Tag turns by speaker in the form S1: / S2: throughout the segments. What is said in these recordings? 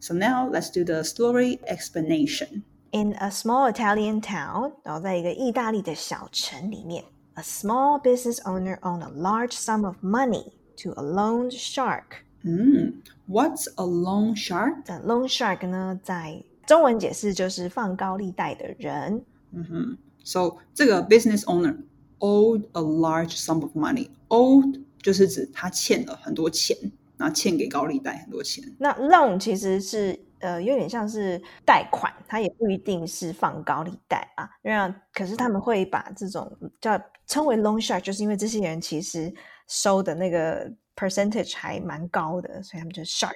S1: So now let's do the story explanation.
S2: In a small Italian town，然后在一个意大利的小城里面，a small business owner owned a large sum of money to a loan shark。
S1: 嗯，What's a loan shark？
S2: 的 loan shark 呢，在中文解释就是放高利贷的人。
S1: 嗯哼，So 这个 business owner owed a large sum of money. Owed 就是指他欠了很多钱， 然后欠给高利贷很多钱。
S2: 那 loan 其实是呃有点像是贷款，它也不一定是放高利贷啊。那可是他们会把这种叫称为 loan shark，就是因为这些人其实收的那个 percentage 还蛮高的，所以他们就 shark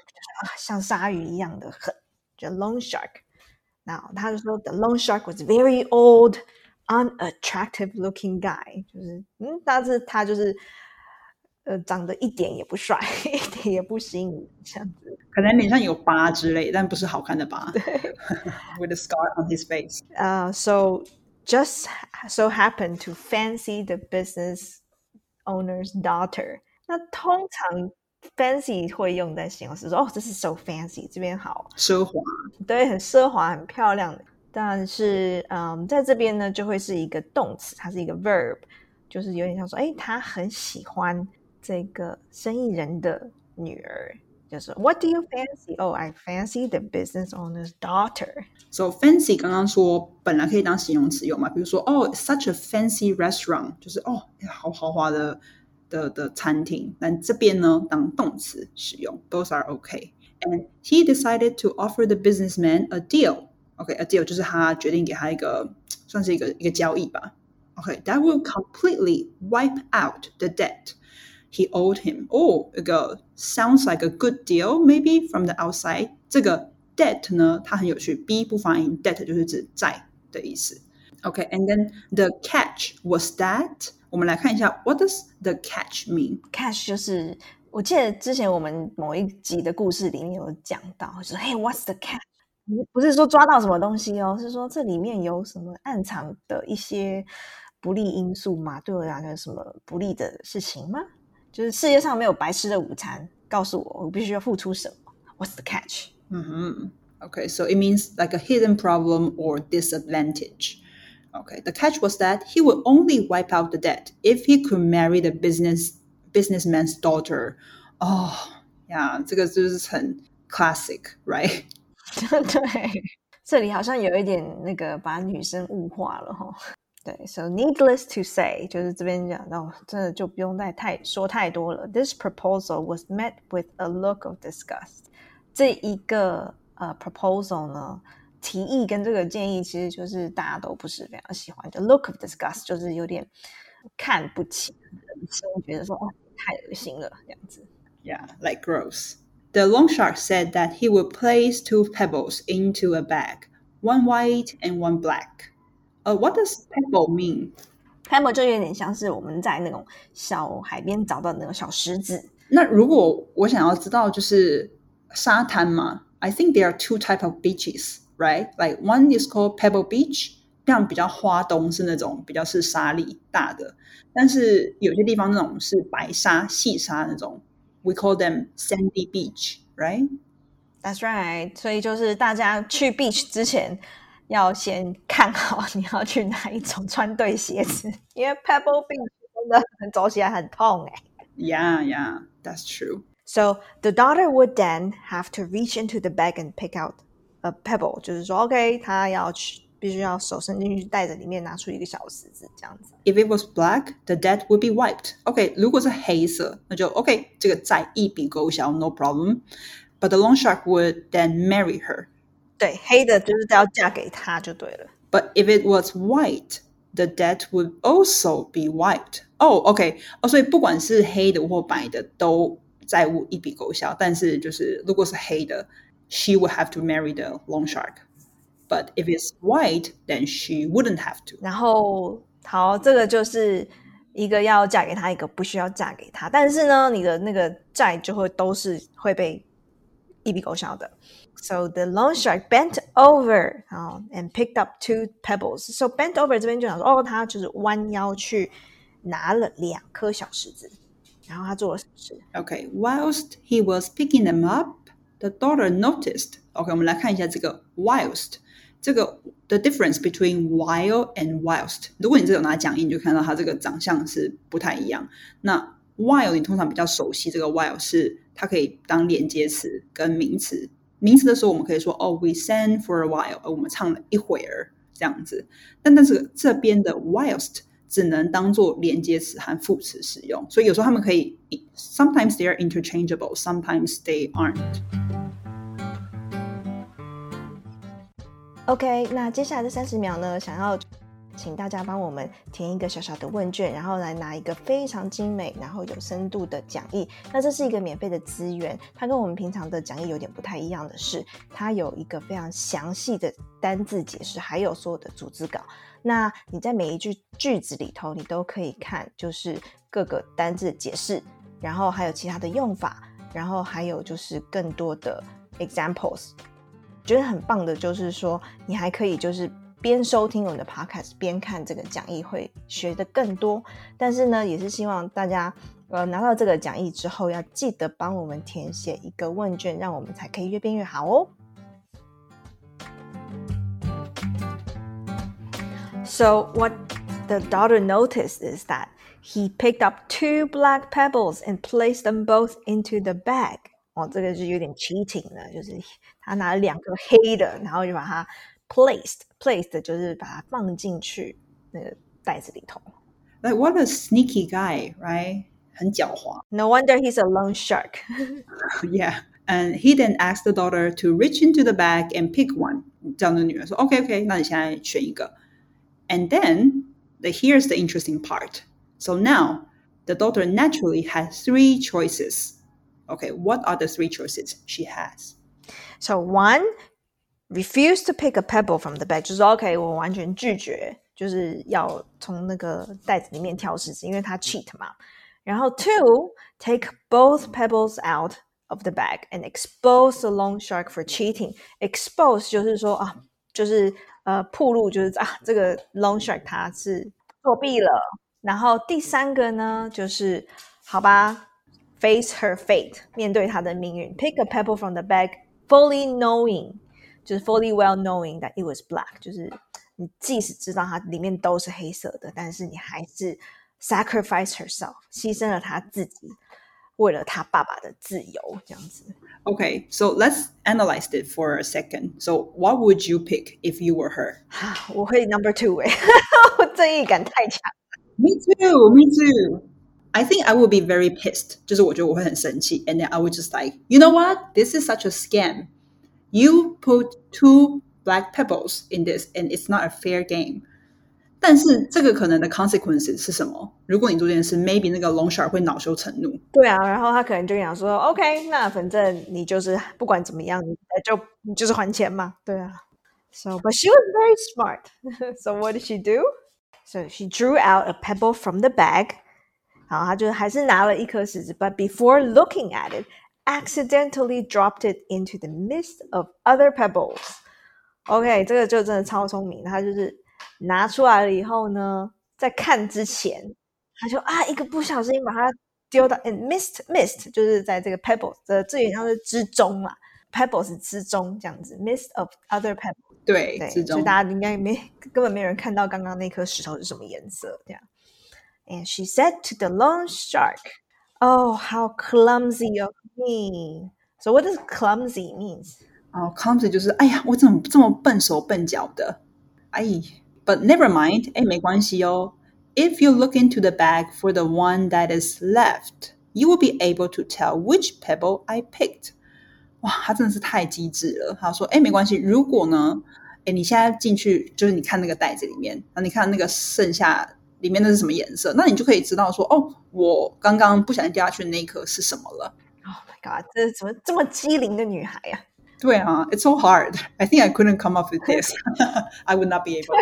S2: 像鲨鱼一样的狠，就 loan shark。那他就说 the loan shark was very old, unattractive looking guy，就是嗯，但是他就是呃长得一点也不帅，一点也不吸引人，这样子。
S1: 可能脸上有疤之类，但不是好看的疤。
S2: 对
S1: With a scar on his face.
S2: 呃、so just so happened to fancy the business owner's daughter。那通常 fancy 会用在形容词说哦，这是 so fancy，这边好
S1: 奢华。
S2: 对，很奢华、很漂亮的。但是，嗯，在这边呢，就会是一个动词，它是一个 verb，就是有点像说，哎，他很喜欢这个生意人的女儿。就是 What do you fancy? Oh, I fancy the business owner's daughter.
S1: So fancy 刚刚说本来可以当形容词用嘛，比如说哦，such a fancy restaurant，就是哦，好豪华的的的餐厅。但这边呢，当动词使用，both are okay. And he decided to offer the businessman a deal. OK，a、deal 就是他决定给他一个算是一个一个交易吧。OK，that、will completely wipe out the debt he owed him. Oh, 一个 sounds like a good deal, maybe from the outside. 这个 debt 呢，它很有趣，b 不发音，debt 就是指债的意思。Okay, and then the catch was that 我们来看一下，what does the catch mean?
S2: Catch 就是我记得之前我们某一集的故事里面有讲到，说嘿，What's the catch？不是说抓到什么东西哦，是说这里面有什么暗藏的一些不利因素吗？对我来讲有什么不利的事情吗？ 就是世界上没有白吃的午餐，告诉我我必须要付出什么？What's the catch？
S1: 嗯哼，Okay, so it means like a hidden problem or disadvantage. Okay, the catch was that he would only wipe out the debt if he could marry the business businessman's daughter. Oh, yeah, 这个就是很 classic, right?
S2: 对，这里好像有一点那个把女生物化了哈。 对，so needless to say，就是这边讲到，真的就不用再太说太多了。This proposal was met with a look of disgust。这一个呃 proposal 呢，提议跟这个建议，其实就是大家都不是非常喜欢。就 look of disgust 就是有点看不起人心，觉得说哦太恶心了这样子。
S1: Yeah, like gross. The long shark said that he would place two pebbles into a bag, one white and one black. Uh, what does pebble mean?
S2: Pebble 就有点像是我们在那种小海边找到的那种小石子。
S1: 那如果我想要知道就是沙滩嘛，I think there are two type of beaches, right? Like one is called Pebble Beach，这样比较花东是那种比较是沙粒大的，但是有些地方那种是白沙细沙那种，we call them sandy beach, right?
S2: That's right，所以就是大家去 beach 之前要先看好你要去哪一种，穿对鞋子，因为 Pebble Beach 真的很走起来很痛哎、
S1: Yeah, yeah, that's true.
S2: So the daughter would then have to reach into the bag and pick out a pebble，就是说，OK，她要去，必须要手伸进去，袋子里面拿出一个小石子，这样子。
S1: If it was black, the debt would be wiped. OK，如果是黑色，那就 OK，这个债一笔勾销，no problem. But the long shark would then marry her.
S2: 对，黑的就是要嫁给他就对了。
S1: But if it was white, the debt would also be white. 哦、oh,，OK，哦，所以不管是黑的或白的，都债务一笔勾销。但是就是如果是黑的，she would have to marry the long shark. But if it's white, then she wouldn't have to.
S2: 然后，好，这个就是一个要嫁给他，一个不需要嫁给他。但是呢，你的那个债就会都是会被一笔勾销的。So the loan shark bent over 啊、and picked up two pebbles. So bent over 这边就讲说，哦，他就是弯腰去拿了两颗小石子，然后他做了什么事？
S1: Okay, whilst he was picking them up, the daughter noticed OK，我们来看一下这个 whilst，这个 the difference between while and whilst。如果你这有拿讲义，你就看到它这个长相是不太一样。那 while 你通常比较熟悉，这个 while 是 它可以当连接词跟名词。名词的时候，我们可以说哦，we sang for a while，我们唱了一会儿这样子。但但是这边的 whilst 只能当做连接词和副词使用，所以有时候他们可以，sometimes they are interchangeable，sometimes they aren't。
S2: OK，那接下来的三十秒呢，想要请大家帮我们填一个小小的问卷，然后来拿一个非常精美、然后有深度的讲义。那这是一个免费的资源，它跟我们平常的讲义有点不太一样的是，它有一个非常详细的单字解释，还有所有的组织稿。那你在每一句句子里头，你都可以看，就是各个单字解释，然后还有其他的用法，然后还有就是更多的 examples。觉得很棒的就是说，你还可以就是边收听我们的 podcast 边看这个讲义，会学的更多。但是呢，也是希望大家呃拿到这个讲义之后，要记得帮我们填写一个问卷，让我们才可以越变越好哦。So what the daughter noticed is that he picked up two black pebbles and placed them both into the bag. 哦，这个是有点 cheating 的，就是他拿了两个黑的，然后就把它 placed placed 就是把它放进去那个袋子里头。
S1: Like what a sneaky guy, right? 很狡猾。
S2: No wonder he's a loan shark.
S1: yeah. And he then asked the daughter to reach into the bag and pick one. 这样的女人说：“OK OK，那你现在选一个。” And then the, here's the interesting part. So now the daughter naturally has three choices. Okay, what are the three choices she has?
S2: So one, refuse to pick a pebble from the bag，就是 OK，我完全拒绝，就是要从那个袋子里面挑石子，因为他 cheat 嘛。然后 two, take both pebbles out of the bag and expose the loan shark for cheating. Expose 就是说啊，就是呃，铺路就是啊，这个 loan shark 他是作弊了。然后第三个呢，就是好吧。face her fate，面对她的命运。Pick a pebble from the bag, fully knowing， 就是 fully well knowing that it was black，就是你即使知道它里面都是黑色的，但是你还是 sacrifice herself，牺牲了她自己，为了她爸爸的自由，这样子。
S1: Okay, so let's analyze it for a second. So, what would you pick if you were her?
S2: 我会 number two 哎，我正义感太强。
S1: Me too, me too. I think I would be very pissed，就是我觉得我会很生气，and then I would just like, you know what? This is such a scam. You put two black pebbles in this, and it's not a fair game. 但是这个可能的 consequences 是什么？如果你做这件事，maybe 那个 long shark 会恼羞成怒。
S2: 对啊，然后他可能就想说，OK，那反正你就是不管怎么样，你就你就是还钱嘛。对啊。So, but she was very smart. so what did she do? So she drew out a pebble from the bag 好，他就还是拿了一颗石子，but before looking at it, accidentally dropped it into the midst of other pebbles. OK，这个就真的超聪明，他就是拿出来了以后呢，在看之前，他就啊一个不小心把它丢到 and missed missed，就是在这个 pebbles 的字眼上是之中啦，pebbles 之中这样子，missed of other pebbles，
S1: 对，
S2: 对，所以大家应该没根本没人看到刚刚那颗石头是什么颜色这样。And she said to the loan shark. Oh, how clumsy of me. So what does clumsy means?
S1: 哦、oh,，clumsy 就是哎呀，我怎么这么笨手笨脚的？哎，But never mind，哎，没关系哦。If you look into the bag for the one that is left, you will be able to tell which pebble I picked. 哇，他真的是太机智了。他说：“哎，没关系，如果呢，哎，你现在进去，就是你看那个袋子里面，那你看那个剩下 里面的是什么颜色，那你就可以知道说，哦，我刚刚不小心掉下去的那一颗是什么了。
S2: Oh my god，这怎么这么机灵的女孩呀、啊？
S1: 对啊，It's so hard. I think I couldn't come up with this. I would not be able.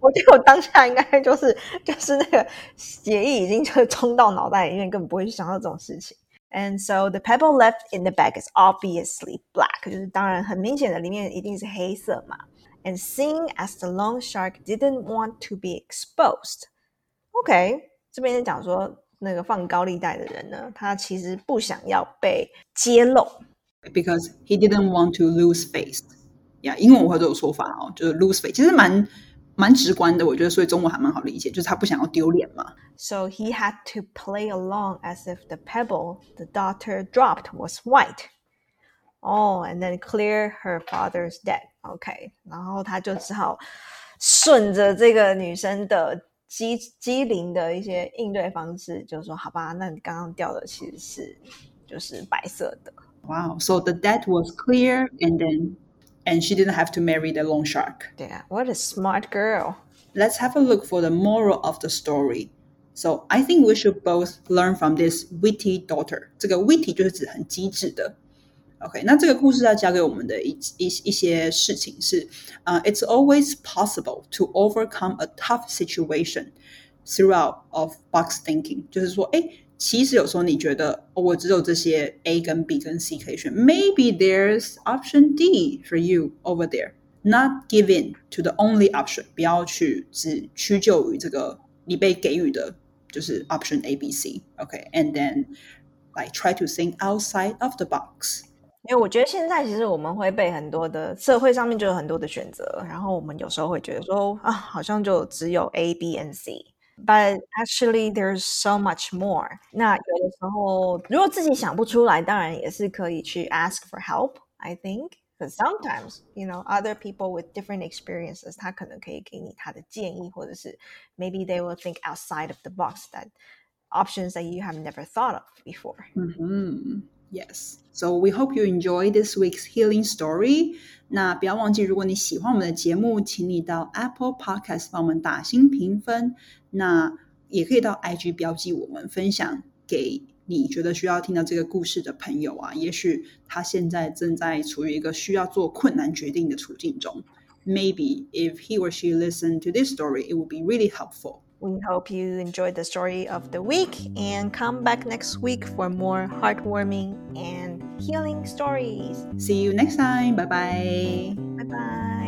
S2: 我觉得我当下应该就是就是那个协议已经就冲到脑袋里面，根本不会去想到这种事情。And so the pebble left in the bag is obviously black，就是当然很明显的里面一定是黑色嘛。And seeing as the long shark didn't want to be exposed, OK，这边讲说那个放高利贷的人呢，他其实不想要被揭露。
S1: because he didn't want to lose face. Yeah，英文我会都有说法哦，就是 lose face，其实蛮蛮直观的，我觉得，所以中文还蛮好理解，就是他不想要丢脸嘛。
S2: So he had to play along as if the pebble the daughter dropped was white. Oh, and then clear her father's debt. OK，然后他就只好顺着这个女生的 机机灵的一些应对方式，就说：“好吧，那你刚刚掉的其实是就是白色的。”
S1: Wow, so the debt was clear, and then and she didn't have to marry the loan shark.
S2: Yeah, what a smart girl.
S1: Let's have a look for the moral of the story. So I think we should both learn from this witty daughter. 这个 witty 就是指很机智的。 OK，那这个故事要教给我们的一一一些事情是，呃、uh,，It's always possible to overcome a tough situation throughout of box thinking，就是说，哎，其实有时候你觉得、哦、我只有这些 A 跟 B 跟 C 可以选，Maybe there's option D for you over there. Not give in to the only option，不要去只屈就于这个你被给予的，就是 option A、B、C。OK，and、okay? then like try to think outside of the box。
S2: 因为我觉得现在其实我们会被很多的社会上面就有很多的选择，然后我们有时候会觉得说啊，好像就只有 A、B and C。But actually, there's so much more. 那有的时候，如果自己想不出来，当然也是可以去 ask for help. I think, because sometimes, you know, other people with different experiences，他可能可以给你他的建议，或者是 maybe they will think outside of the box that options that you have never thought of before.
S1: Mm-hmm. Yes. So we hope you enjoy this week's healing story. 那不要忘记，如果你喜欢我们的节目，请你到 Apple Podcast 帮我们打新评分。那也可以到 IG 标记我们，分享给你觉得需要听到这个故事的朋友啊。也许他现在正在处于一个需要做困难决定的处境中。Maybe if he or she listen to this story, it would be really helpful.
S2: We hope you enjoyed the story of the week and come back next week for more heartwarming and healing stories.
S1: See you next time. Bye bye.
S2: Bye bye.